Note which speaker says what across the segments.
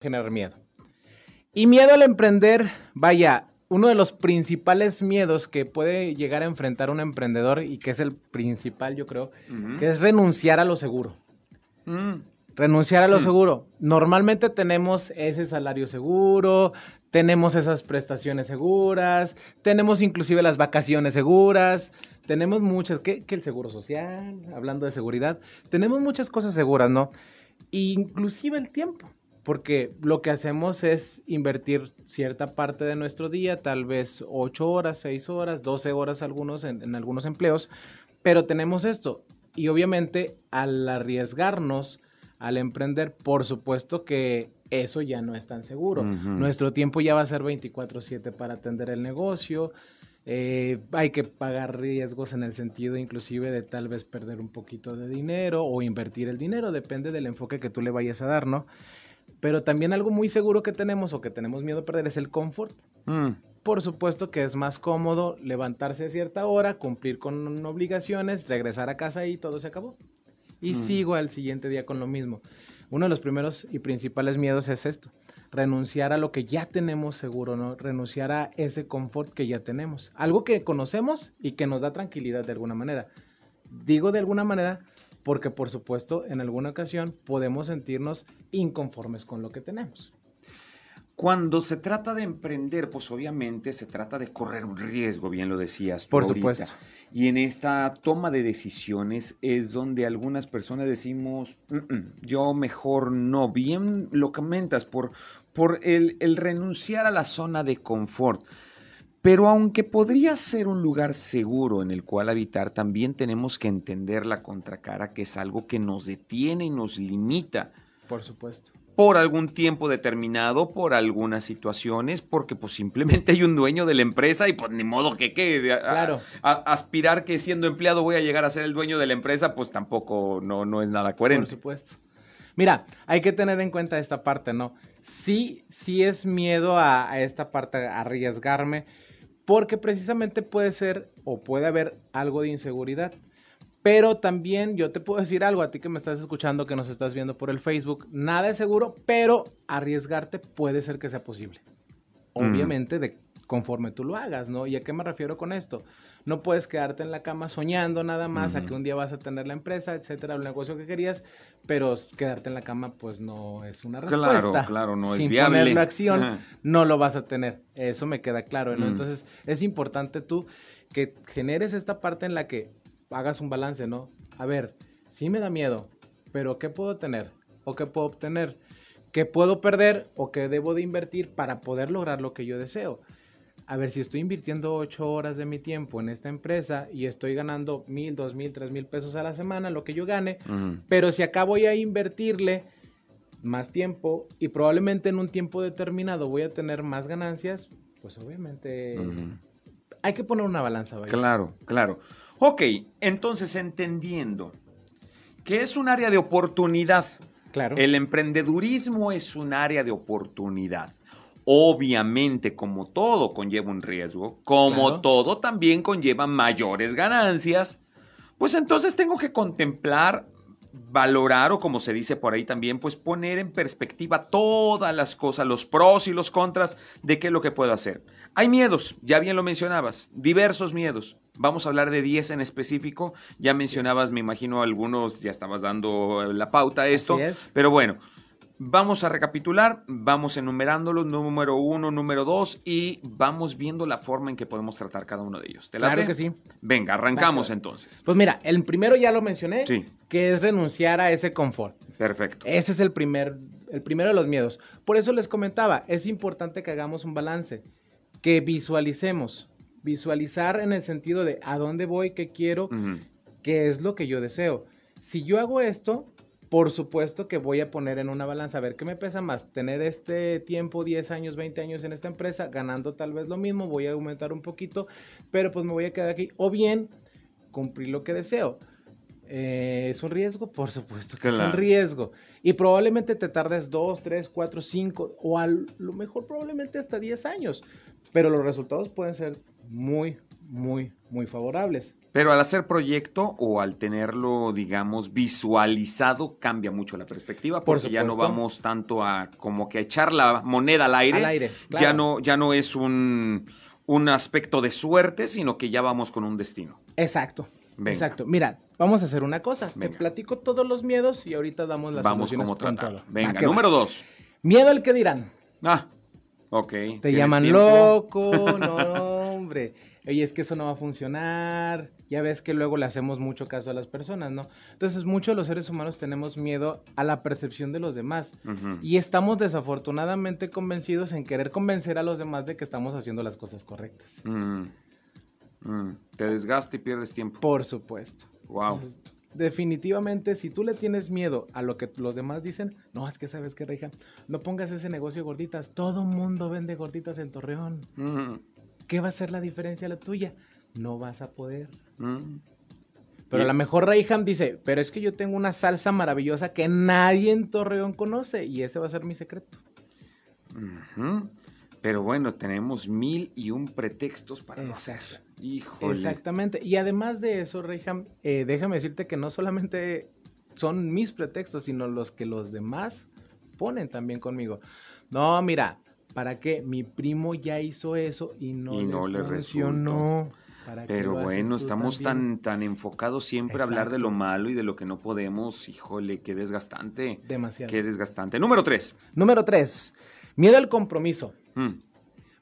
Speaker 1: generar miedo. Y miedo al emprender, vaya, uno de los principales miedos que puede llegar a enfrentar un emprendedor y que es el principal, yo creo, que es renunciar a lo seguro. Mm. Renunciar a lo mm. seguro. Normalmente tenemos ese salario seguro, tenemos esas prestaciones seguras, tenemos inclusive las vacaciones seguras, tenemos muchas, que, el seguro social, hablando de seguridad, tenemos muchas cosas seguras, ¿no? Inclusive el tiempo porque lo que hacemos es invertir cierta parte de nuestro día, tal vez 8 horas, 6 horas, 12 horas algunos en, algunos empleos, pero tenemos esto. Y obviamente al arriesgarnos, al emprender, por supuesto que eso ya no es tan seguro. Nuestro tiempo ya va a ser 24/7 para atender el negocio. Eh, hay que pagar riesgos en el sentido inclusive de tal vez perder un poquito de dinero o invertir el dinero, depende del enfoque que tú le vayas a dar, ¿no? Pero también algo muy seguro que tenemos o que tenemos miedo a perder es el confort. Mm. Por supuesto que es más cómodo levantarse a cierta hora, cumplir con obligaciones, regresar a casa y todo se acabó. Y mm. sigo al siguiente día con lo mismo. Uno de los primeros y principales miedos es esto, renunciar a lo que ya tenemos seguro, ¿no? Renunciar a ese confort que ya tenemos. Algo que conocemos y que nos da tranquilidad de alguna manera. Digo de alguna manera porque por supuesto en alguna ocasión podemos sentirnos inconformes con lo que tenemos.
Speaker 2: Cuando se trata de emprender, pues obviamente se trata de correr un riesgo, bien lo decías.
Speaker 1: Por supuesto.
Speaker 2: Y en esta toma de decisiones es donde algunas personas decimos, yo mejor no. Bien lo comentas, por, por el, el renunciar a la zona de confort. Pero aunque podría ser un lugar seguro en el cual habitar, también tenemos que entender la contracara, que es algo que nos detiene y nos limita.
Speaker 1: Por supuesto.
Speaker 2: Por algún tiempo determinado, por algunas situaciones, porque pues simplemente hay un dueño de la empresa y pues ni modo que quede. Claro. aspirar que siendo empleado voy a llegar a ser el dueño de la empresa, pues tampoco no, no es nada coherente.
Speaker 1: Por supuesto. Mira, hay que tener en cuenta esta parte, ¿no? Sí, sí es miedo a, a esta parte, a arriesgarme porque precisamente puede ser o puede haber algo de inseguridad. Pero también yo te puedo decir algo a ti que me estás escuchando, que nos estás viendo por el Facebook. Nada es seguro, pero arriesgarte puede ser que sea posible. Obviamente, de conforme tú lo hagas, ¿no? ¿Y a qué me refiero con esto? No puedes quedarte en la cama soñando nada más a que un día vas a tener la empresa, etcétera, el negocio que querías, pero quedarte en la cama pues no es una respuesta.
Speaker 2: Claro, claro, no es
Speaker 1: Sin
Speaker 2: viable.
Speaker 1: ponerlo acción, no lo vas a tener. Eso me queda claro, ¿no? Entonces, es importante tú que generes esta parte en la que hagas un balance, ¿no? A ver, sí me da miedo, pero ¿qué puedo tener? ¿O qué puedo obtener? ¿Qué puedo perder o qué debo de invertir para poder lograr lo que yo deseo? A ver, si estoy invirtiendo ocho horas de mi tiempo en esta empresa y estoy ganando mil, dos mil, tres mil pesos a la semana, lo que yo gane, pero si acabo voy a invertirle más tiempo y probablemente en un tiempo determinado voy a tener más ganancias, pues obviamente hay que poner una balanza.
Speaker 2: Claro, claro. Ok, entonces entendiendo que es un área de oportunidad.
Speaker 1: Claro.
Speaker 2: El emprendedurismo es un área de oportunidad. Obviamente, como todo conlleva un riesgo, como todo también conlleva mayores ganancias, pues entonces tengo que contemplar, valorar o como se dice por ahí también, pues poner en perspectiva todas las cosas, los pros y los contras de qué es lo que puedo hacer. Hay miedos, ya bien lo mencionabas, diversos miedos. Vamos a hablar de 10 en específico. Ya mencionabas, me imagino, algunos, ya estabas dando la pauta a esto. Pero bueno, Vamos a recapitular, vamos enumerándolos, número uno, número dos, y vamos viendo la forma en que podemos tratar cada uno de ellos.
Speaker 1: claro que sí.
Speaker 2: Venga, arrancamos entonces.
Speaker 1: Pues mira, el primero ya lo mencioné, que es renunciar a ese confort.
Speaker 2: Perfecto.
Speaker 1: Ese es el primer, el primero de los miedos. Por eso les comentaba, es importante que hagamos un balance, que visualicemos, visualizar en el sentido de a dónde voy, qué quiero, qué es lo que yo deseo. Si yo hago esto, por supuesto que voy a poner en una balanza, a ver qué me pesa más, tener este tiempo, 10 años, 20 años en esta empresa, ganando tal vez lo mismo, voy a aumentar un poquito, pero pues me voy a quedar aquí, o bien cumplir lo que deseo. Eh, ¿Es un riesgo? Por supuesto que es un riesgo. Y probablemente te tardes 2, 3, 4, 5 o a lo mejor probablemente hasta 10 años. Pero los resultados pueden ser muy, muy, muy favorables.
Speaker 2: Pero al hacer proyecto o al tenerlo, digamos, visualizado, cambia mucho la perspectiva porque ya no vamos tanto a como que a echar la moneda al aire.
Speaker 1: Al aire
Speaker 2: ya, no, ya no es un, un aspecto de suerte, sino que ya vamos con un destino.
Speaker 1: Exacto. Exacto. Mira, vamos a hacer una cosa. Te platico todos los miedos y ahorita damos las
Speaker 2: vamos como tratar. Venga, número dos.
Speaker 1: Miedo al que dirán.
Speaker 2: Ah, ok.
Speaker 1: Te llaman loco, no, Oye, es que eso no va a funcionar. Ya ves que luego le hacemos mucho caso a las personas, ¿no? Entonces, muchos de los seres humanos tenemos miedo a la percepción de los demás. Y estamos desafortunadamente convencidos en querer convencer a los demás de que estamos haciendo las cosas correctas.
Speaker 2: Mm. Mm. Te desgasta y pierdes tiempo.
Speaker 1: Por supuesto.
Speaker 2: Wow.
Speaker 1: definitivamente, si tú le tienes miedo a lo que los demás dicen, no, es que sabes que, Reija, no pongas ese negocio de gorditas. Todo mundo vende gorditas en Torreón. ¿Qué va a ser la diferencia la tuya? No vas a poder. Mm. Pero a lo mejor Rayham dice, pero es que yo tengo una salsa maravillosa que nadie en Torreón conoce y ese va a ser mi secreto.
Speaker 2: Pero bueno, tenemos mil y un pretextos para no hacer.
Speaker 1: Híjole. Exactamente. Y además de eso, Rayham, eh, déjame decirte que no solamente son mis pretextos, sino los que los demás ponen también conmigo. No, mira, ¿Para qué? Mi primo ya hizo eso y no, le, funcionó.
Speaker 2: Pero bueno, estamos tan, tan enfocados siempre a hablar de lo malo y de lo que no podemos. Híjole, qué desgastante.
Speaker 1: Demasiado.
Speaker 2: Qué desgastante. Número tres.
Speaker 1: Número tres. Miedo al compromiso. Mm.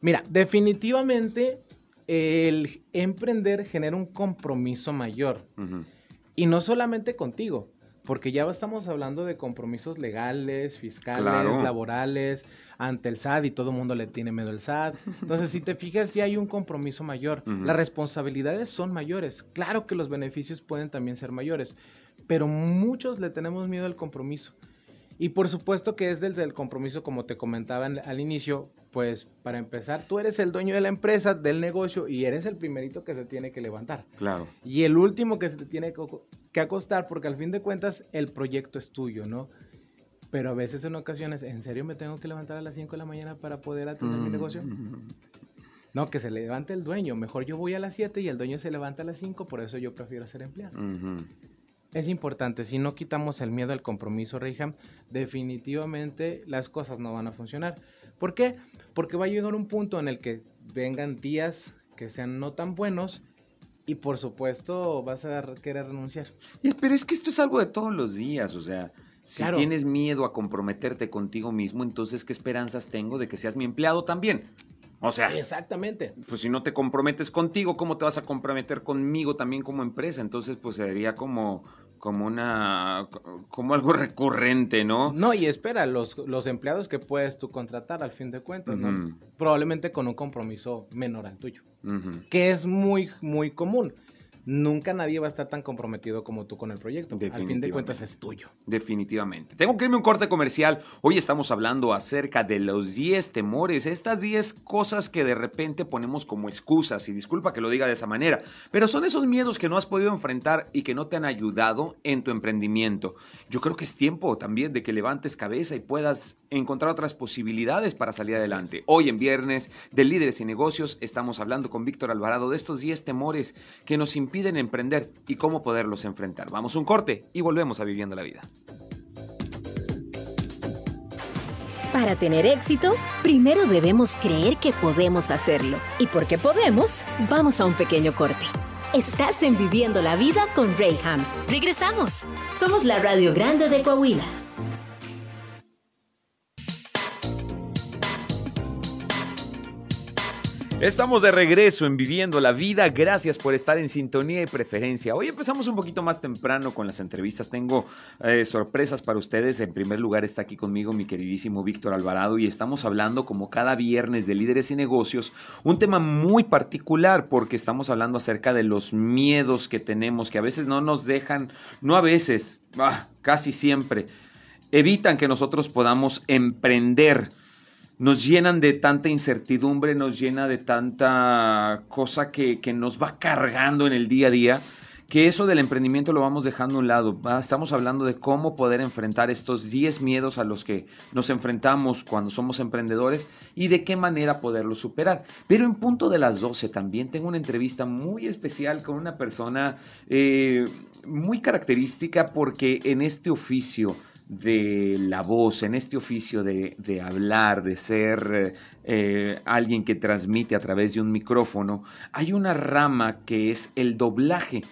Speaker 1: Mira, definitivamente el emprender genera un compromiso mayor. Y no solamente contigo, porque ya estamos hablando de compromisos legales, fiscales, laborales, ante el SAT y todo el mundo le tiene miedo al SAT. Entonces, si te fijas, ya hay un compromiso mayor. Las responsabilidades son mayores. Claro que los beneficios pueden también ser mayores, pero muchos le tenemos miedo al compromiso. Y por supuesto que es desde el compromiso, como te comentaba al inicio, pues para empezar, tú eres el dueño de la empresa, del negocio, y eres el primerito que se tiene que levantar.
Speaker 2: Claro.
Speaker 1: Y el último que se te tiene que acostar, porque al fin de cuentas el proyecto es tuyo, ¿no? Pero a veces en ocasiones, ¿en serio me tengo que levantar a las 5 de la mañana para poder atender mi negocio? Mm. No, que se levante el dueño. Mejor yo voy a las 7 y el dueño se levanta a las 5, por eso yo prefiero ser empleado es importante. Si no quitamos el miedo al compromiso, Reyham, definitivamente las cosas no van a funcionar. ¿Por qué? Porque va a llegar un punto en el que vengan días que sean no tan buenos y por supuesto vas a querer renunciar.
Speaker 2: Pero es que esto es algo de todos los días, o sea, si tienes miedo a comprometerte contigo mismo, entonces ¿qué esperanzas tengo de que seas mi empleado también? O sea,
Speaker 1: exactamente.
Speaker 2: Pues si no te comprometes contigo, ¿cómo te vas a comprometer conmigo también como empresa? Entonces, pues sería como como una como algo recurrente, ¿no?
Speaker 1: No, y espera, los, los empleados que puedes tú contratar al fin de cuentas, ¿no? Probablemente con un compromiso menor al tuyo, que es muy, muy común nunca nadie va a estar tan comprometido como tú con el proyecto. Al fin de cuentas es tuyo.
Speaker 2: Definitivamente. Tengo que irme un corte comercial. Hoy estamos hablando acerca de los 10 temores, estas 10 cosas que de repente ponemos como excusas, y disculpa que lo diga de esa manera, pero son esos miedos que no has podido enfrentar y que no te han ayudado en tu emprendimiento. Yo creo que es tiempo también de que levantes cabeza y puedas encontrar otras posibilidades para salir adelante. Hoy en viernes de Líderes y Negocios estamos hablando con Víctor Alvarado de estos 10 temores que nos impiden emprender y cómo poderlos enfrentar. Vamos un corte y volvemos a Viviendo la Vida.
Speaker 3: Para tener éxito, primero debemos creer que podemos hacerlo. Y porque podemos, vamos a un pequeño corte. Estás en Viviendo la Vida con Rayham. Regresamos. Somos la Radio Grande de Coahuila.
Speaker 2: Estamos de regreso en Viviendo la Vida. Gracias por estar en sintonía y preferencia. Hoy empezamos un poquito más temprano con las entrevistas. Tengo eh, sorpresas para ustedes. En primer lugar está aquí conmigo mi queridísimo Víctor Alvarado y estamos hablando como cada viernes de líderes y negocios. Un tema muy particular porque estamos hablando acerca de los miedos que tenemos que a veces no nos dejan, no a veces, ah, casi siempre, evitan que nosotros podamos emprender nos llenan de tanta incertidumbre, nos llena de tanta cosa que, nos va cargando en el día a día, que eso del emprendimiento lo vamos dejando a un lado. Estamos hablando de cómo poder enfrentar estos 10 miedos a los que nos enfrentamos cuando somos emprendedores y de qué manera poderlos superar. Pero en punto de las 12 también tengo una entrevista muy especial con una persona eh, muy característica porque en este oficio de la voz, en este oficio de, hablar, de ser eh, alguien que transmite a través de un micrófono, hay una rama que es el doblaje.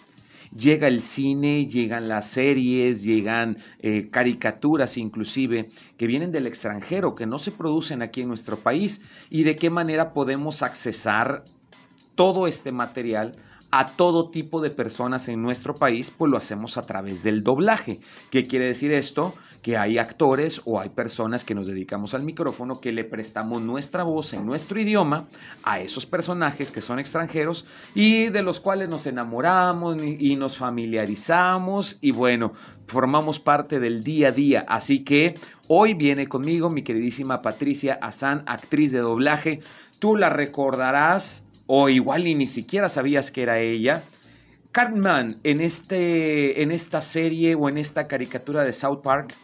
Speaker 2: Llega el cine, llegan las series, llegan eh, caricaturas inclusive que vienen del extranjero, que no se producen aquí en nuestro país y de qué manera podemos accesar todo este material a todo tipo de personas en nuestro país, pues lo hacemos a través del doblaje. ¿Qué quiere decir esto? Que hay actores o hay personas que nos dedicamos al micrófono que le prestamos nuestra voz en nuestro idioma a esos personajes que son extranjeros y de los cuales nos enamoramos y nos familiarizamos y bueno, formamos parte del día a día. Así que hoy viene conmigo mi queridísima Patricia Azán, actriz de doblaje. Tú la recordarás o igual y ni siquiera sabías que era ella. Cartman, en, este, en esta serie o en esta caricatura de South Park,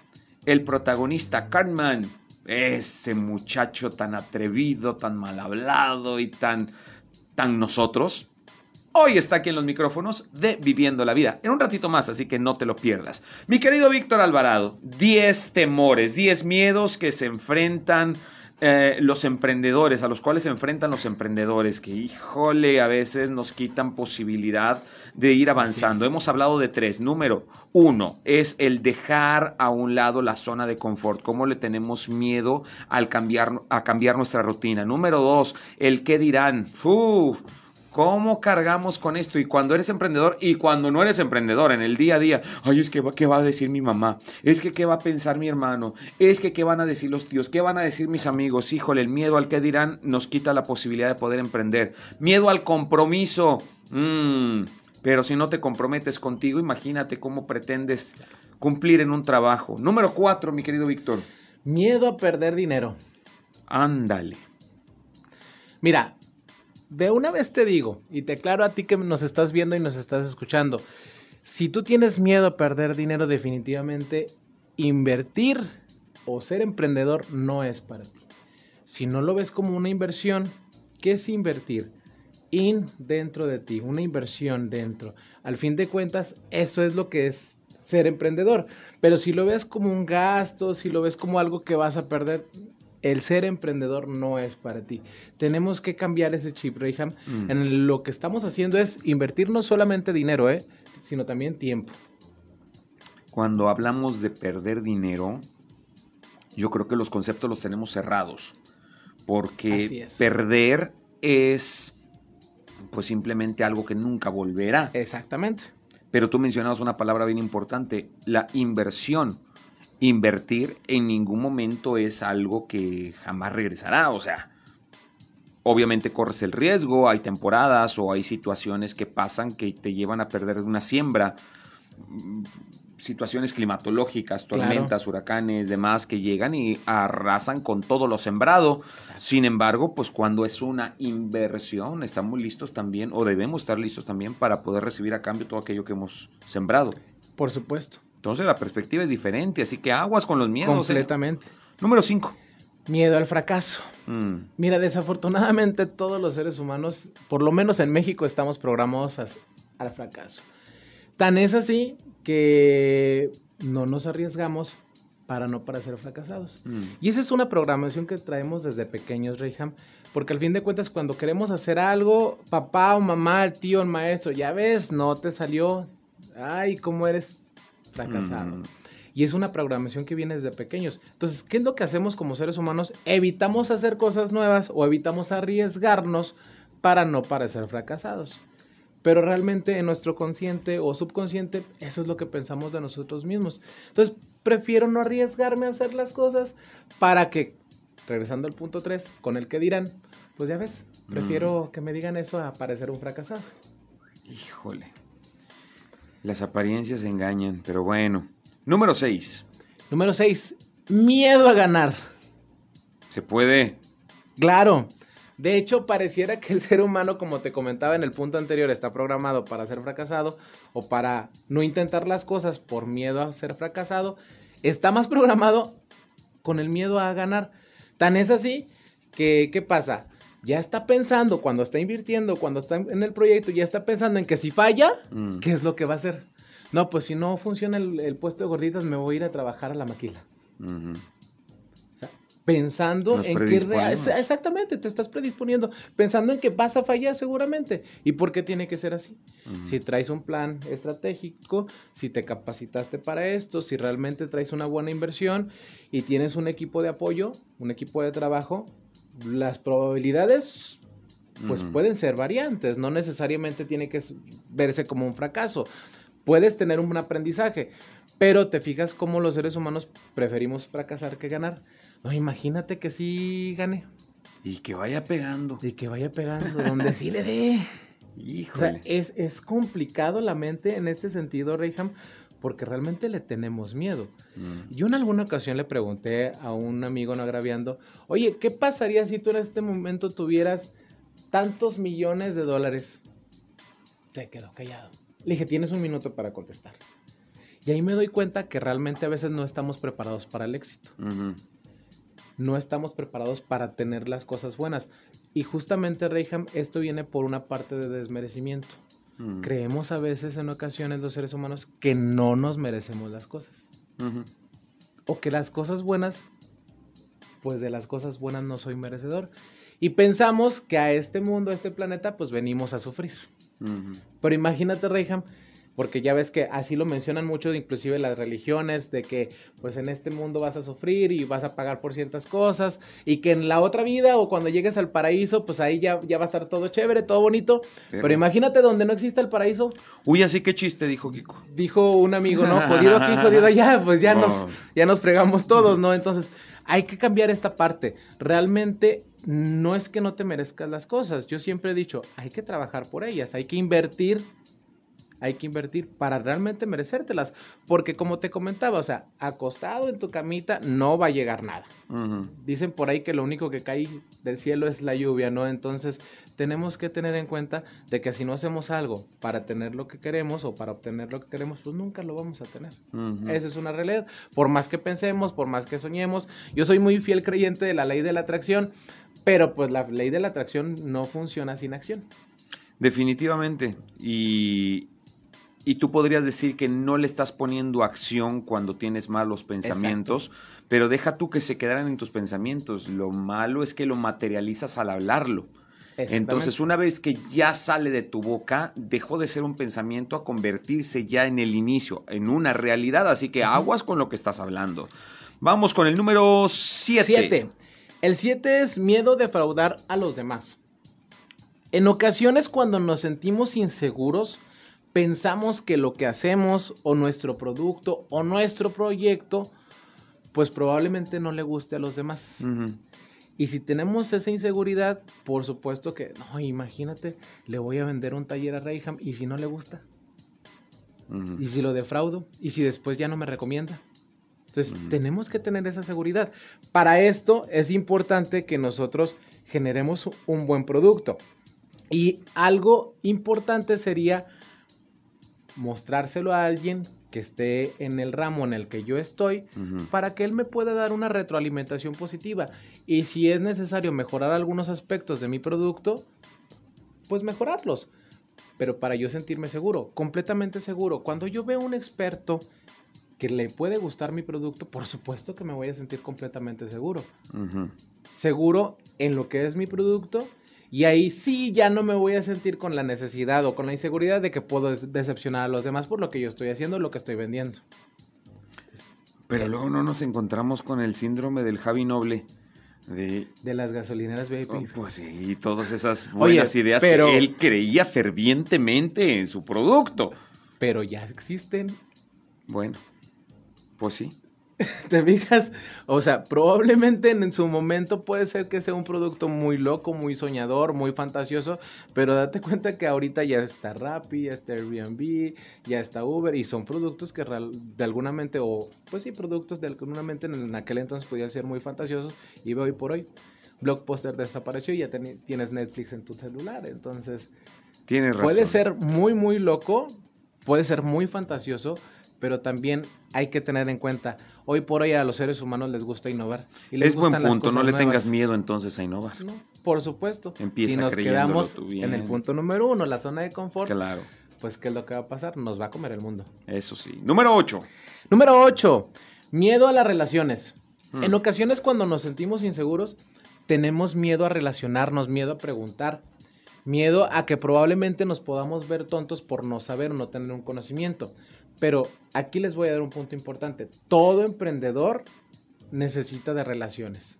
Speaker 2: el protagonista, Cartman, ese muchacho tan atrevido, tan mal hablado y tan, tan nosotros, hoy está aquí en los micrófonos de Viviendo la Vida. En un ratito más, así que no te lo pierdas. Mi querido Víctor Alvarado, 10 temores, 10 miedos que se enfrentan eh, los emprendedores, a los cuales se enfrentan los emprendedores, que híjole, a veces nos quitan posibilidad de ir avanzando. Hemos hablado de tres. Número uno es el dejar a un lado la zona de confort, cómo le tenemos miedo al cambiar, a cambiar nuestra rutina. Número dos, el qué dirán. ¿Cómo cargamos con esto? Y cuando eres emprendedor y cuando no eres emprendedor en el día a día, ay, es que qué va a decir mi mamá, es que qué va a pensar mi hermano, es que qué van a decir los tíos, qué van a decir mis amigos. Híjole, el miedo al que dirán nos quita la posibilidad de poder emprender. Miedo al compromiso. Mm, pero si no te comprometes contigo, imagínate cómo pretendes cumplir en un trabajo. Número cuatro, mi querido Víctor.
Speaker 1: Miedo a perder dinero.
Speaker 2: Ándale.
Speaker 1: Mira, de una vez te digo, y te aclaro a ti que nos estás viendo y nos estás escuchando, si tú tienes miedo a perder dinero, definitivamente invertir o ser emprendedor no es para ti. Si no lo ves como una inversión, ¿qué es invertir? In dentro de ti, una inversión dentro. Al fin de cuentas, eso es lo que es ser emprendedor. Pero si lo ves como un gasto, si lo ves como algo que vas a perder, el ser emprendedor no es para ti. Tenemos que cambiar ese chip, Reyham. Mm. En lo que estamos haciendo es invertir no solamente dinero, ¿eh? sino también tiempo.
Speaker 2: Cuando hablamos de perder dinero, yo creo que los conceptos los tenemos cerrados. Porque perder es pues simplemente algo que nunca volverá.
Speaker 1: Exactamente.
Speaker 2: Pero tú mencionabas una palabra bien importante, la inversión invertir en ningún momento es algo que jamás regresará. O sea, obviamente corres el riesgo, hay temporadas o hay situaciones que pasan que te llevan a perder una siembra. Mm, situaciones climatológicas, tormentas, huracanes, demás que llegan y arrasan con todo lo sembrado. Sin embargo, pues cuando es una inversión, estamos listos también o debemos estar listos también para poder recibir a cambio todo aquello que hemos sembrado.
Speaker 1: Por supuesto.
Speaker 2: Entonces la perspectiva es diferente, así que aguas con los miedos.
Speaker 1: ¿eh? Completamente.
Speaker 2: Número 5.
Speaker 1: Miedo al fracaso. Mm. Mira, desafortunadamente todos los seres humanos, por lo menos en México, estamos programados al fracaso. Tan es así que no nos arriesgamos para no parecer fracasados. Mm. Y esa es una programación que traemos desde pequeños, Reyham, porque al fin de cuentas cuando queremos hacer algo, papá o mamá, el tío, el maestro, ya ves, no te salió, ay, ¿cómo eres fracasado. Mm. Y es una programación que viene desde pequeños. Entonces, ¿qué es lo que hacemos como seres humanos? Evitamos hacer cosas nuevas o evitamos arriesgarnos para no parecer fracasados. Pero realmente en nuestro consciente o subconsciente, eso es lo que pensamos de nosotros mismos. Entonces, prefiero no arriesgarme a hacer las cosas para que, regresando al punto 3, con el que dirán, pues ya ves, prefiero mm. que me digan eso a parecer un fracasado.
Speaker 2: Híjole. Las apariencias engañan, pero bueno. Número 6.
Speaker 1: Número 6. Miedo a ganar.
Speaker 2: ¿Se puede?
Speaker 1: Claro. De hecho, pareciera que el ser humano, como te comentaba en el punto anterior, está programado para ser fracasado o para no intentar las cosas por miedo a ser fracasado. Está más programado con el miedo a ganar. Tan es así que, ¿qué pasa? Ya está pensando, cuando está invirtiendo, cuando está en el proyecto, ya está pensando en que si falla, mm. ¿qué es lo que va a hacer? No, pues si no funciona el, puesto de gorditas, me voy a ir a trabajar a la maquila pensando en que exactamente te estás predisponiendo, pensando en que vas a fallar seguramente. ¿Y por qué tiene que ser así? Si traes un plan estratégico, si te capacitaste para esto, si realmente traes una buena inversión y tienes un equipo de apoyo, un equipo de trabajo, las probabilidades pues pueden ser variantes, no necesariamente tiene que verse como un fracaso. Puedes tener un aprendizaje, pero te fijas cómo los seres humanos preferimos fracasar que ganar. No, imagínate que sí gane.
Speaker 2: Y que vaya pegando.
Speaker 1: Y que vaya pegando, donde sí le dé. Híjole. O sea, es, es, complicado la mente en este sentido, Reyham, porque realmente le tenemos miedo. Mm. Yo en alguna ocasión le pregunté a un amigo no agraviando, oye, ¿qué pasaría si tú en este momento tuvieras tantos millones de dólares? Se quedó callado. Le dije, tienes un minuto para contestar. Y ahí me doy cuenta que realmente a veces no estamos preparados para el éxito no estamos preparados para tener las cosas buenas. Y justamente, Reyham, esto viene por una parte de desmerecimiento. Mm. Creemos a veces en ocasiones los seres humanos que no nos merecemos las cosas. O que las cosas buenas, pues de las cosas buenas no soy merecedor. Y pensamos que a este mundo, a este planeta, pues venimos a sufrir. Pero imagínate, Reyham, porque ya ves que así lo mencionan mucho, inclusive las religiones, de que pues en este mundo vas a sufrir y vas a pagar por ciertas cosas, y que en la otra vida o cuando llegues al paraíso, pues ahí ya, ya va a estar todo chévere, todo bonito, pero, imagínate donde no exista el paraíso.
Speaker 2: Uy, así que chiste, dijo Kiko.
Speaker 1: Dijo un amigo, ¿no? Jodido aquí, jodido allá, pues ya, nos, ya nos fregamos todos, ¿no? Entonces, hay que cambiar esta parte. Realmente no es que no te merezcas las cosas, yo siempre he dicho, hay que trabajar por ellas, hay que invertir hay que invertir para realmente merecértelas. Porque como te comentaba, o sea, acostado en tu camita no va a llegar nada. Dicen por ahí que lo único que cae del cielo es la lluvia, ¿no? Entonces tenemos que tener en cuenta de que si no hacemos algo para tener lo que queremos o para obtener lo que queremos, pues nunca lo vamos a tener. Esa es una realidad. Por más que pensemos, por más que soñemos, yo soy muy fiel creyente de la ley de la atracción, pero pues la ley de la atracción no funciona sin acción.
Speaker 2: Definitivamente. Y, y tú podrías decir que no le estás poniendo acción cuando tienes malos pensamientos, pero deja tú que se quedaran en tus pensamientos. Lo malo es que lo materializas al hablarlo. Entonces, una vez que ya sale de tu boca, dejó de ser un pensamiento a convertirse ya en el inicio, en una realidad. Así que aguas con lo que estás hablando. Vamos con el número 7.
Speaker 1: 7. El 7 es miedo de defraudar a los demás. En ocasiones cuando nos sentimos inseguros, pensamos que lo que hacemos o nuestro producto o nuestro proyecto, pues probablemente no le guste a los demás. Y si tenemos esa inseguridad, por supuesto que, no, imagínate, le voy a vender un taller a Rayham y si no le gusta. Y si lo defraudo, y si después ya no me recomienda. Entonces, tenemos que tener esa seguridad. Para esto es importante que nosotros generemos un buen producto. Y algo importante sería mostrárselo a alguien que esté en el ramo en el que yo estoy para que él me pueda dar una retroalimentación positiva. Y si es necesario mejorar algunos aspectos de mi producto, pues mejorarlos. Pero para yo sentirme seguro, completamente seguro. Cuando yo veo un experto que le puede gustar mi producto, por supuesto que me voy a sentir completamente seguro. Seguro en lo que es mi producto y ahí sí ya no me voy a sentir con la necesidad o con la inseguridad de que puedo decepcionar a los demás por lo que yo estoy haciendo, lo que estoy vendiendo.
Speaker 2: Pero luego no nos encontramos con el síndrome del Javi Noble. De,
Speaker 1: de las gasolineras VIP. Oh,
Speaker 2: pues sí, todas esas buenas ideas pero, que él creía fervientemente en su producto.
Speaker 1: Pero ya existen.
Speaker 2: Bueno, pues sí.
Speaker 1: ¿Te fijas? O sea, probablemente en, su momento puede ser que sea un producto muy loco, muy soñador, muy fantasioso, pero date cuenta que ahorita ya está Rappi, ya está Airbnb, ya está Uber y son productos que de alguna mente, o pues sí, productos de alguna mente en aquel entonces podían ser muy fantasiosos y hoy por hoy Blockbuster desapareció y ya tienes Netflix en tu celular, entonces...
Speaker 2: Tienes razón.
Speaker 1: Puede ser muy, muy loco, puede ser muy fantasioso, pero también hay que tener en cuenta, hoy por hoy a los seres humanos les gusta innovar.
Speaker 2: Y es buen punto, no le tengas miedo entonces a innovar. No,
Speaker 1: por supuesto.
Speaker 2: Empieza si
Speaker 1: nos quedamos en el punto número uno, la zona de confort.
Speaker 2: Claro.
Speaker 1: Pues, ¿qué es lo que va a pasar? Nos va a comer el mundo.
Speaker 2: Eso sí. Número ocho.
Speaker 1: Número ocho. Miedo a las relaciones. Hmm. En ocasiones cuando nos sentimos inseguros, tenemos miedo a relacionarnos, miedo a preguntar, miedo a que probablemente nos podamos ver tontos por no saber o no tener un conocimiento. Pero aquí les voy a dar un punto importante. Todo emprendedor necesita de relaciones.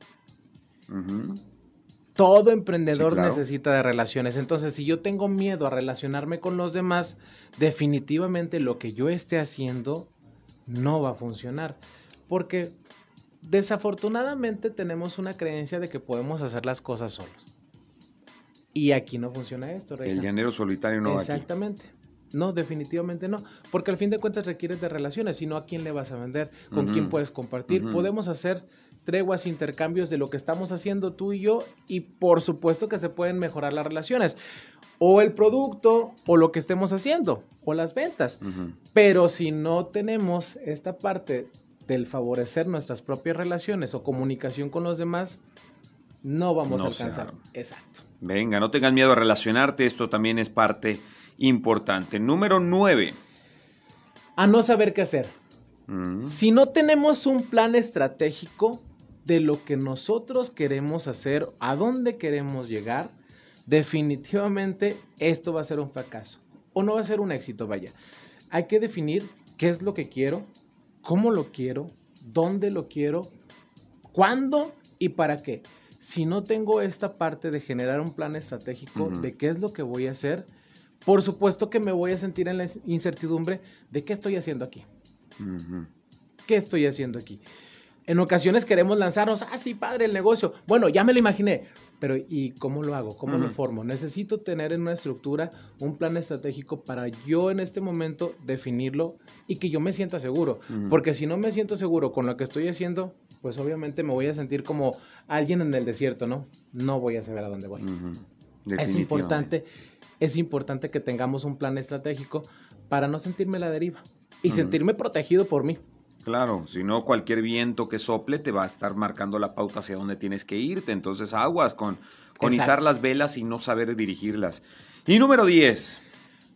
Speaker 1: Todo emprendedor necesita de relaciones. Entonces, si yo tengo miedo a relacionarme con los demás, definitivamente lo que yo esté haciendo no va a funcionar. Porque desafortunadamente tenemos una creencia de que podemos hacer las cosas solos. Y aquí no funciona esto.
Speaker 2: El llanero solitario no
Speaker 1: va Exactamente. No, definitivamente no. Porque al fin de cuentas requieres de relaciones, sino a quién le vas a vender, con quién puedes compartir. Podemos hacer treguas, intercambios de lo que estamos haciendo tú y yo, y por supuesto que se pueden mejorar las relaciones. O el producto, o lo que estemos haciendo, o las ventas. Pero si no tenemos esta parte del favorecer nuestras propias relaciones o comunicación con los demás, no vamos a alcanzar. Exacto.
Speaker 2: Venga, no tengas miedo a relacionarte, esto también es parte importante. Número nueve.
Speaker 1: A no saber qué hacer. Mm. Si no tenemos un plan estratégico de lo que nosotros queremos hacer, a dónde queremos llegar, definitivamente esto va a ser un fracaso. O no va a ser un éxito, vaya. Hay que definir qué es lo que quiero, cómo lo quiero, dónde lo quiero, cuándo y para qué. Si no tengo esta parte de generar un plan estratégico de qué es lo que voy a hacer, por supuesto que me voy a sentir en la incertidumbre de qué estoy haciendo aquí. ¿Qué estoy haciendo aquí? En ocasiones queremos lanzarnos, ah, sí, padre, el negocio. Bueno, ya me lo imaginé, pero ¿y cómo lo hago? ¿Cómo lo formo? Necesito tener en una estructura un plan estratégico para yo en este momento definirlo y que yo me sienta seguro. Porque si no me siento seguro con lo que estoy haciendo, pues obviamente me voy a sentir como alguien en el desierto, ¿no? No voy a saber a dónde voy. Es importante, es importante que tengamos un plan estratégico para no sentirme la deriva y sentirme protegido por mí.
Speaker 2: Claro, si no cualquier viento que sople te va a estar marcando la pauta hacia dónde tienes que irte. Entonces aguas con, con izar las velas y no saber dirigirlas. Y número 10.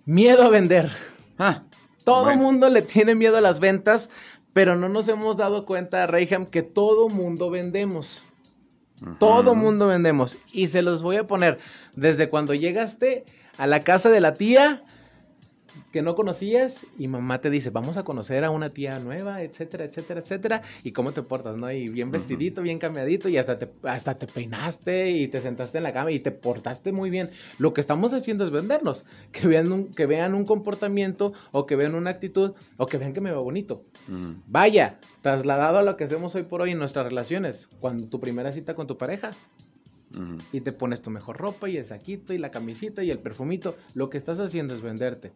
Speaker 1: Miedo a vender. Ah, todo mundo le tiene miedo a las ventas, pero no nos hemos dado cuenta, Reyham, que todo mundo vendemos. Todo mundo vendemos. Y se los voy a poner desde cuando llegaste a la casa de la tía que no conocías y mamá te dice, vamos a conocer a una tía nueva, etcétera, etcétera, etcétera, y cómo te portas, ¿no? Y bien vestidito, bien cambiadito, y hasta te, hasta te peinaste y te sentaste en la cama y te portaste muy bien. Lo que estamos haciendo es vendernos, que vean un, que vean un comportamiento o que vean una actitud o que vean que me va bonito. Vaya, trasladado a lo que hacemos hoy por hoy en nuestras relaciones, cuando tu primera cita con tu pareja, y te pones tu mejor ropa y el saquito y la camisita y el perfumito. Lo que estás haciendo es venderte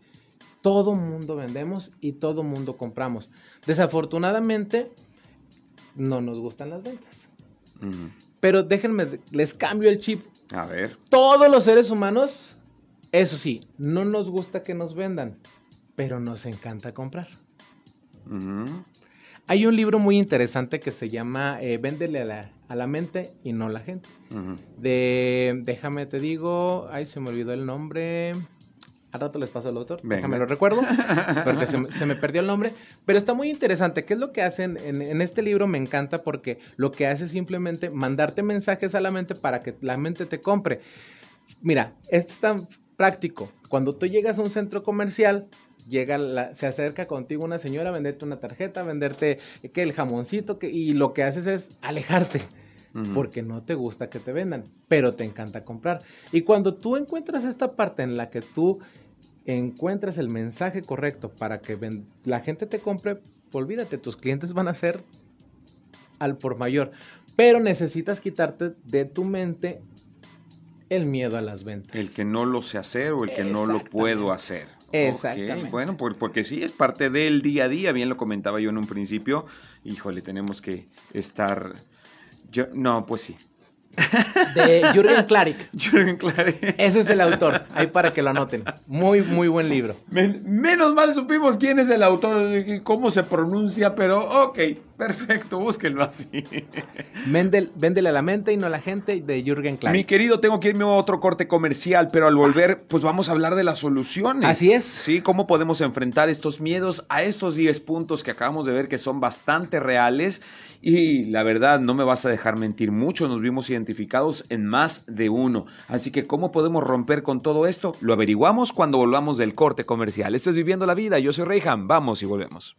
Speaker 1: todo mundo vendemos y todo mundo compramos. Desafortunadamente, no nos gustan las ventas. Pero déjenme, les cambio el chip.
Speaker 2: A ver.
Speaker 1: Todos los seres humanos, eso sí, no nos gusta que nos vendan, pero nos encanta comprar. Hay un libro muy interesante que se llama eh, Véndele a la, mente y no a la gente. De, déjame te digo, ay, se me olvidó el nombre. Al rato les paso al autor, déjame lo recuerdo, porque se, me perdió el nombre, pero está muy interesante. ¿Qué es lo que hacen en, este libro? Me encanta porque lo que hace es simplemente mandarte mensajes a la mente para que la mente te compre. Mira, esto es tan práctico. Cuando tú llegas a un centro comercial, llega se acerca contigo una señora a venderte una tarjeta, a venderte que el jamoncito, que, y lo que haces es alejarte porque no te gusta que te vendan, pero te encanta comprar. Y cuando tú encuentras esta parte en la que tú encuentres el mensaje correcto para que la gente te compre, olvídate, tus clientes van a ser al por mayor. Pero necesitas quitarte de tu mente el miedo a las ventas.
Speaker 2: El que no lo sé hacer o el que no lo puedo hacer.
Speaker 1: Exactamente.
Speaker 2: Bueno, porque sí, es parte del día a día, bien lo comentaba yo en un principio. Híjole, tenemos que estar... Yo, no, pues sí,
Speaker 1: de Jürgen Klarik.
Speaker 2: Jürgen Klarik.
Speaker 1: Ese es el autor, ahí para que lo anoten. Muy, muy buen libro.
Speaker 2: menos mal supimos quién es el autor y cómo se pronuncia, pero ok, perfecto, búsquenlo así.
Speaker 1: Mendel, véndele a la mente y no a la gente de Jürgen Klarik.
Speaker 2: Mi querido, tengo que irme a otro corte comercial, pero al volver, pues vamos a hablar de las soluciones.
Speaker 1: Así es.
Speaker 2: Sí, cómo podemos enfrentar estos miedos a estos 10 puntos que acabamos de ver que son bastante reales y la verdad, no me vas a dejar mentir mucho, nos vimos identificados en más de uno. Así que, ¿cómo podemos romper con todo esto? Lo averiguamos cuando volvamos del corte comercial. Esto es Viviendo la Vida, yo soy Reyham, vamos y volvemos.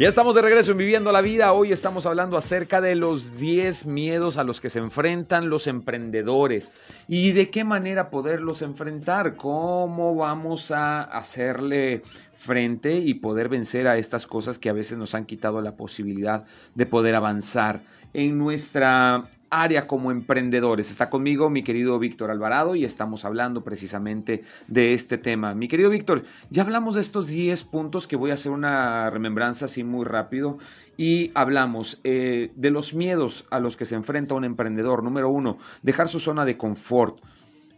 Speaker 2: Ya estamos de regreso en Viviendo la Vida. Hoy estamos hablando acerca de los 10 miedos a los que se enfrentan los emprendedores y de qué manera poderlos enfrentar, cómo vamos a hacerle frente y poder vencer a estas cosas que a veces nos han quitado la posibilidad de poder avanzar en nuestra área como emprendedores. Está conmigo mi querido Víctor Alvarado y estamos hablando precisamente de este tema. Mi querido Víctor, ya hablamos de estos 10 puntos que voy a hacer una remembranza así muy rápido y hablamos eh, de los miedos a los que se enfrenta un emprendedor. Número uno, dejar su zona de confort.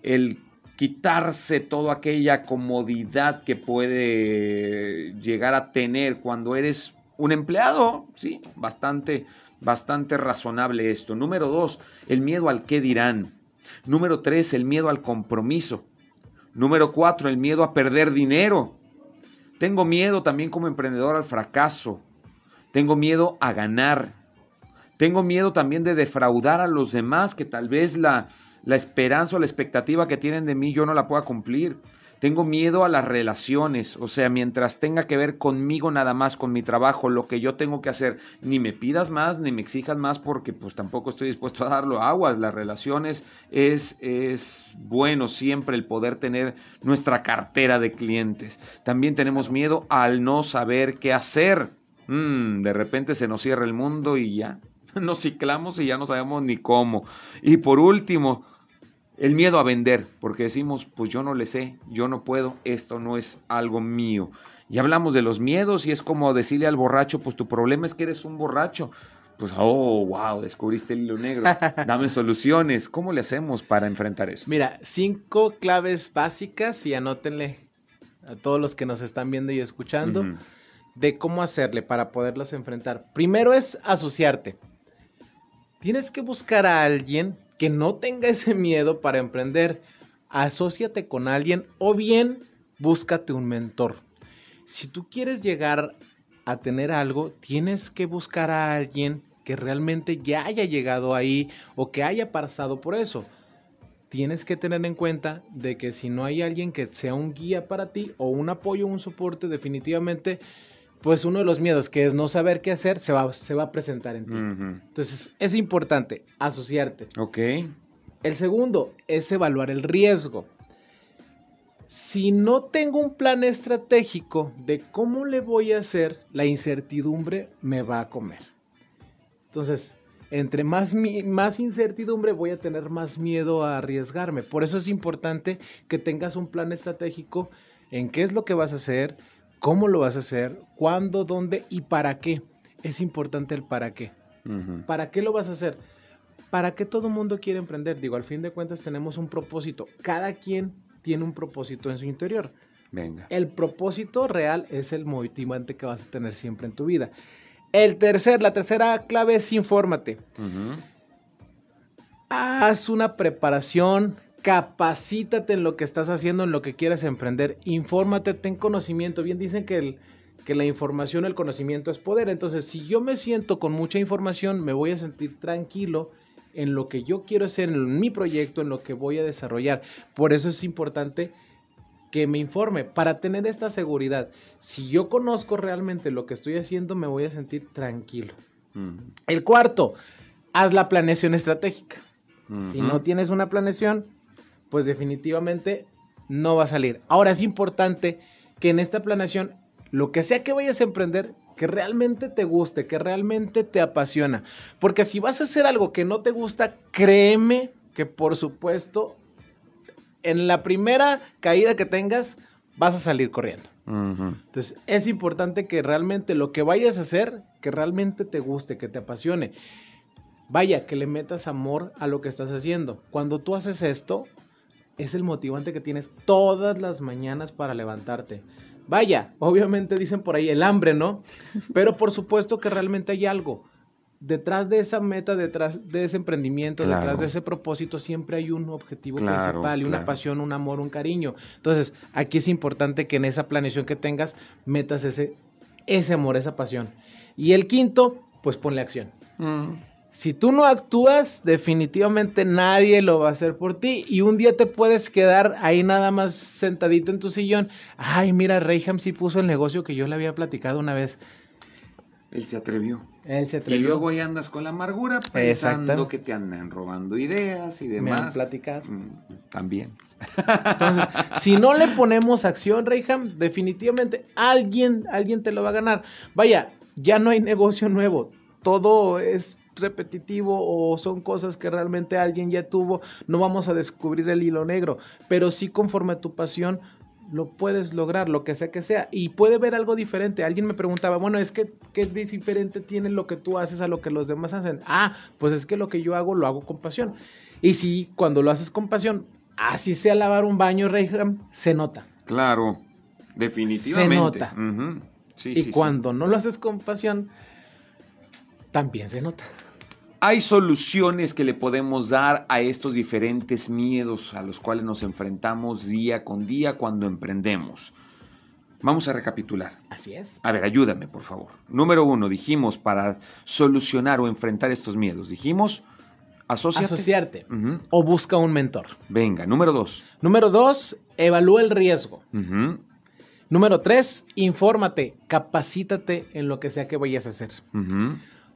Speaker 2: El quitarse toda aquella comodidad que puede llegar a tener cuando eres un empleado, sí, bastante bastante razonable esto. Número dos, el miedo al qué dirán. Número tres, el miedo al compromiso. Número cuatro, el miedo a perder dinero. Tengo miedo también como emprendedor al fracaso. Tengo miedo a ganar. Tengo miedo también de defraudar a los demás, que tal vez la, la esperanza o la expectativa que tienen de mí yo no la pueda cumplir. Tengo miedo a las relaciones, o sea, mientras tenga que ver conmigo nada más, con mi trabajo, lo que yo tengo que hacer, ni me pidas más, ni me exijas más, porque pues tampoco estoy dispuesto a darlo aguas. Las relaciones es, es bueno siempre el poder tener nuestra cartera de clientes. También tenemos miedo al no saber qué hacer. Mm, de repente se nos cierra el mundo y ya, nos ciclamos y ya no sabemos ni cómo. Y por último, el miedo a vender, porque decimos, pues yo no le sé, yo no puedo, esto no es algo mío. Y hablamos de los miedos y es como decirle al borracho, pues tu problema es que eres un borracho. Pues, oh, wow, descubriste el hilo negro. Dame soluciones. ¿Cómo le hacemos para enfrentar eso?
Speaker 1: Mira, cinco claves básicas y anótenle a todos los que nos están viendo y escuchando de cómo hacerle para poderlos enfrentar. Primero es asociarte. Tienes que buscar a alguien que no tenga ese miedo para emprender, asóciate con alguien o bien búscate un mentor. Si tú quieres llegar a tener algo, tienes que buscar a alguien que realmente ya haya llegado ahí o que haya pasado por eso. Tienes que tener en cuenta de que si no hay alguien que sea un guía para ti o un apoyo, un soporte, definitivamente pues uno de los miedos que es no saber qué hacer se va, se va a presentar en ti. Entonces es importante asociarte.
Speaker 2: Ok.
Speaker 1: El segundo es evaluar el riesgo. Si no tengo un plan estratégico de cómo le voy a hacer, la incertidumbre me va a comer. Entonces, entre más, más incertidumbre voy a tener más miedo a arriesgarme. Por eso es importante que tengas un plan estratégico en qué es lo que vas a hacer, cómo lo vas a hacer, cuándo, dónde y para qué. Es importante el para qué. ¿Para qué lo vas a hacer? ¿Para qué todo el mundo quiere emprender? Digo, al fin de cuentas tenemos un propósito. Cada quien tiene un propósito en su interior.
Speaker 2: Venga.
Speaker 1: El propósito real es el motivante que vas a tener siempre en tu vida. El tercer, la tercera clave es infórmate. Haz una preparación capacítate en lo que estás haciendo, en lo que quieres emprender, infórmate, ten conocimiento. Bien dicen que, el, que la información, el conocimiento es poder. Entonces, si yo me siento con mucha información, me voy a sentir tranquilo en lo que yo quiero hacer, en mi proyecto, en lo que voy a desarrollar. Por eso es importante que me informe para tener esta seguridad. Si yo conozco realmente lo que estoy haciendo, me voy a sentir tranquilo. El cuarto, haz la planeación estratégica. Si no tienes una planeación, pues definitivamente no va a salir. Ahora es importante que en esta planeación, lo que sea que vayas a emprender, que realmente te guste, que realmente te apasiona. Porque si vas a hacer algo que no te gusta, créeme que por supuesto, en la primera caída que tengas, vas a salir corriendo. Entonces, es importante que realmente lo que vayas a hacer, que realmente te guste, que te apasione. Vaya, que le metas amor a lo que estás haciendo. Cuando tú haces esto, es el motivante que tienes todas las mañanas para levantarte. Vaya, obviamente dicen por ahí el hambre, ¿no? Pero por supuesto que realmente hay algo. Detrás de esa meta, detrás de ese emprendimiento, detrás de ese propósito, siempre hay un objetivo principal y una pasión, un amor, un cariño. Entonces, aquí es importante que en esa planeación que tengas, metas ese, ese amor, esa pasión. Y el quinto, pues ponle acción. Mm. Si tú no actúas, definitivamente nadie lo va a hacer por ti. Y un día te puedes quedar ahí nada más sentadito en tu sillón. Ay, mira, Reyham sí puso el negocio que yo le había platicado una vez.
Speaker 2: Él se atrevió.
Speaker 1: Él se atrevió.
Speaker 2: Y luego ahí andas con la amargura pensando que te andan robando ideas y demás.
Speaker 1: Me han. Mm,
Speaker 2: también.
Speaker 1: Entonces, si no le ponemos acción, Reyham, definitivamente alguien, alguien te lo va a ganar. Vaya, ya no hay negocio nuevo. Todo es repetitivo o son cosas que realmente alguien ya tuvo, no vamos a descubrir el hilo negro, pero sí conforme a tu pasión lo puedes lograr, lo que sea que sea, y puede ver algo diferente. Alguien me preguntaba, bueno, es que, ¿qué diferente tiene lo que tú haces a lo que los demás hacen? Ah, pues es que lo que yo hago, lo hago con pasión. Y si cuando lo haces con pasión, así sea lavar un baño, Reyham, se nota.
Speaker 2: Claro, definitivamente.
Speaker 1: Se nota. y cuando no lo haces con pasión, también se nota.
Speaker 2: Hay soluciones que le podemos dar a estos diferentes miedos a los cuales nos enfrentamos día con día cuando emprendemos. Vamos a recapitular.
Speaker 1: Así es.
Speaker 2: A ver, ayúdame, por favor. Número uno, dijimos para solucionar o enfrentar estos miedos, dijimos asociarte.
Speaker 1: asociarte o busca un mentor.
Speaker 2: Venga, número dos.
Speaker 1: Número dos, evalúa el riesgo. Número tres, infórmate, capacítate en lo que sea que vayas a hacer.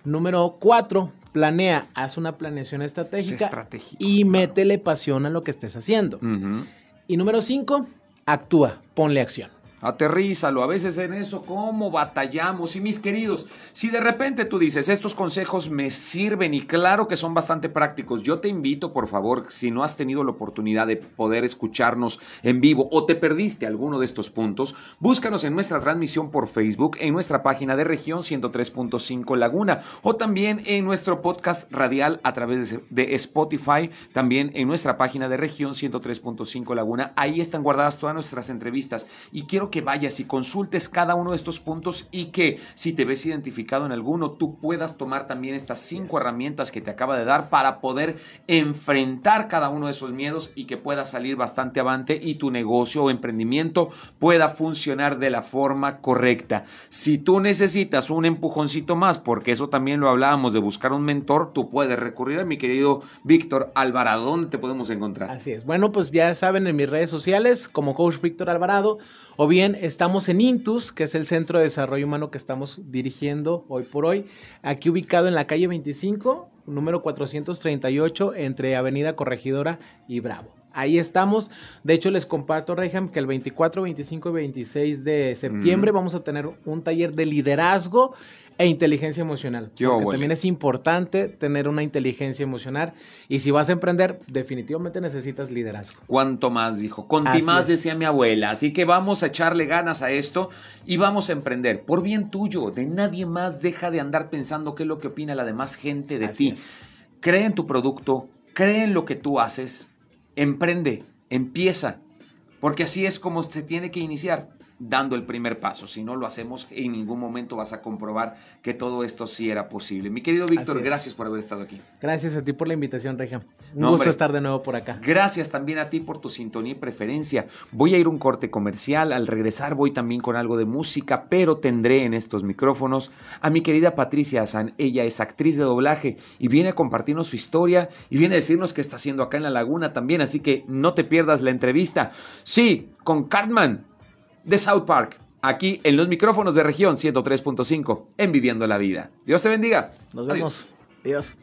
Speaker 1: Número cuatro, planea, haz una planeación estratégica y métele pasión a lo que estés haciendo. Y número cinco, actúa, ponle acción.
Speaker 2: Aterrízalo, a veces en eso, ¿cómo batallamos? Y mis queridos, si de repente tú dices, estos consejos me sirven y claro que son bastante prácticos, yo te invito, por favor, si no has tenido la oportunidad de poder escucharnos en vivo o te perdiste alguno de estos puntos, búscanos en nuestra transmisión por Facebook, en nuestra página de región 103.5 Laguna o también en nuestro podcast radial a través de Spotify, también en nuestra página de región 103.5 Laguna. Ahí están guardadas todas nuestras entrevistas y quiero que vayas y consultes cada uno de estos puntos y que si te ves identificado en alguno, tú puedas tomar también estas cinco herramientas que te acaba de dar para poder enfrentar cada uno de esos miedos y que pueda salir bastante avante y tu negocio o emprendimiento pueda funcionar de la forma correcta. Si tú necesitas un empujoncito más, porque eso también lo hablábamos de buscar un mentor, tú puedes recurrir a mi querido Víctor Alvarado. ¿Dónde te podemos encontrar?
Speaker 1: Así es. Bueno, pues ya saben en mis redes sociales como Coach Víctor Alvarado o bien estamos en Intus, que es el centro de desarrollo humano que estamos dirigiendo hoy por hoy, aquí ubicado en la calle 25, número 438, entre Avenida Corregidora y Bravo. Ahí estamos. De hecho, les comparto, Reyham, que el 24, 25 y 26 de septiembre vamos a tener un taller de liderazgo e inteligencia emocional. porque también es importante tener una inteligencia emocional. Y si vas a emprender, definitivamente necesitas liderazgo.
Speaker 2: ¿Cuánto más, dijo? Conti más, decía mi abuela. Así que vamos a echarle ganas a esto y vamos a emprender. Por bien tuyo, de nadie más, deja de andar pensando qué es lo que opina la demás gente de ti. Cree en tu producto, cree en lo que tú haces, emprende, empieza. Porque así es como se tiene que iniciar dando el primer paso. Si no lo hacemos, en ningún momento vas a comprobar que todo esto sí era posible. Mi querido Víctor, gracias por haber estado aquí.
Speaker 1: Gracias a ti por la invitación, Regia. Un gusto estar de nuevo por acá.
Speaker 2: Gracias también a ti por tu sintonía y preferencia. Voy a ir un corte comercial. Al regresar voy también con algo de música, pero tendré en estos micrófonos a mi querida Patricia Azan. Ella es actriz de doblaje y viene a compartirnos su historia y viene a decirnos qué está haciendo acá en la laguna también. Así que no te pierdas la entrevista. Sí, con Cartman de South Park, aquí en los micrófonos de región 103.5, en Viviendo la Vida. Dios te bendiga.
Speaker 1: Nos vemos. Adiós.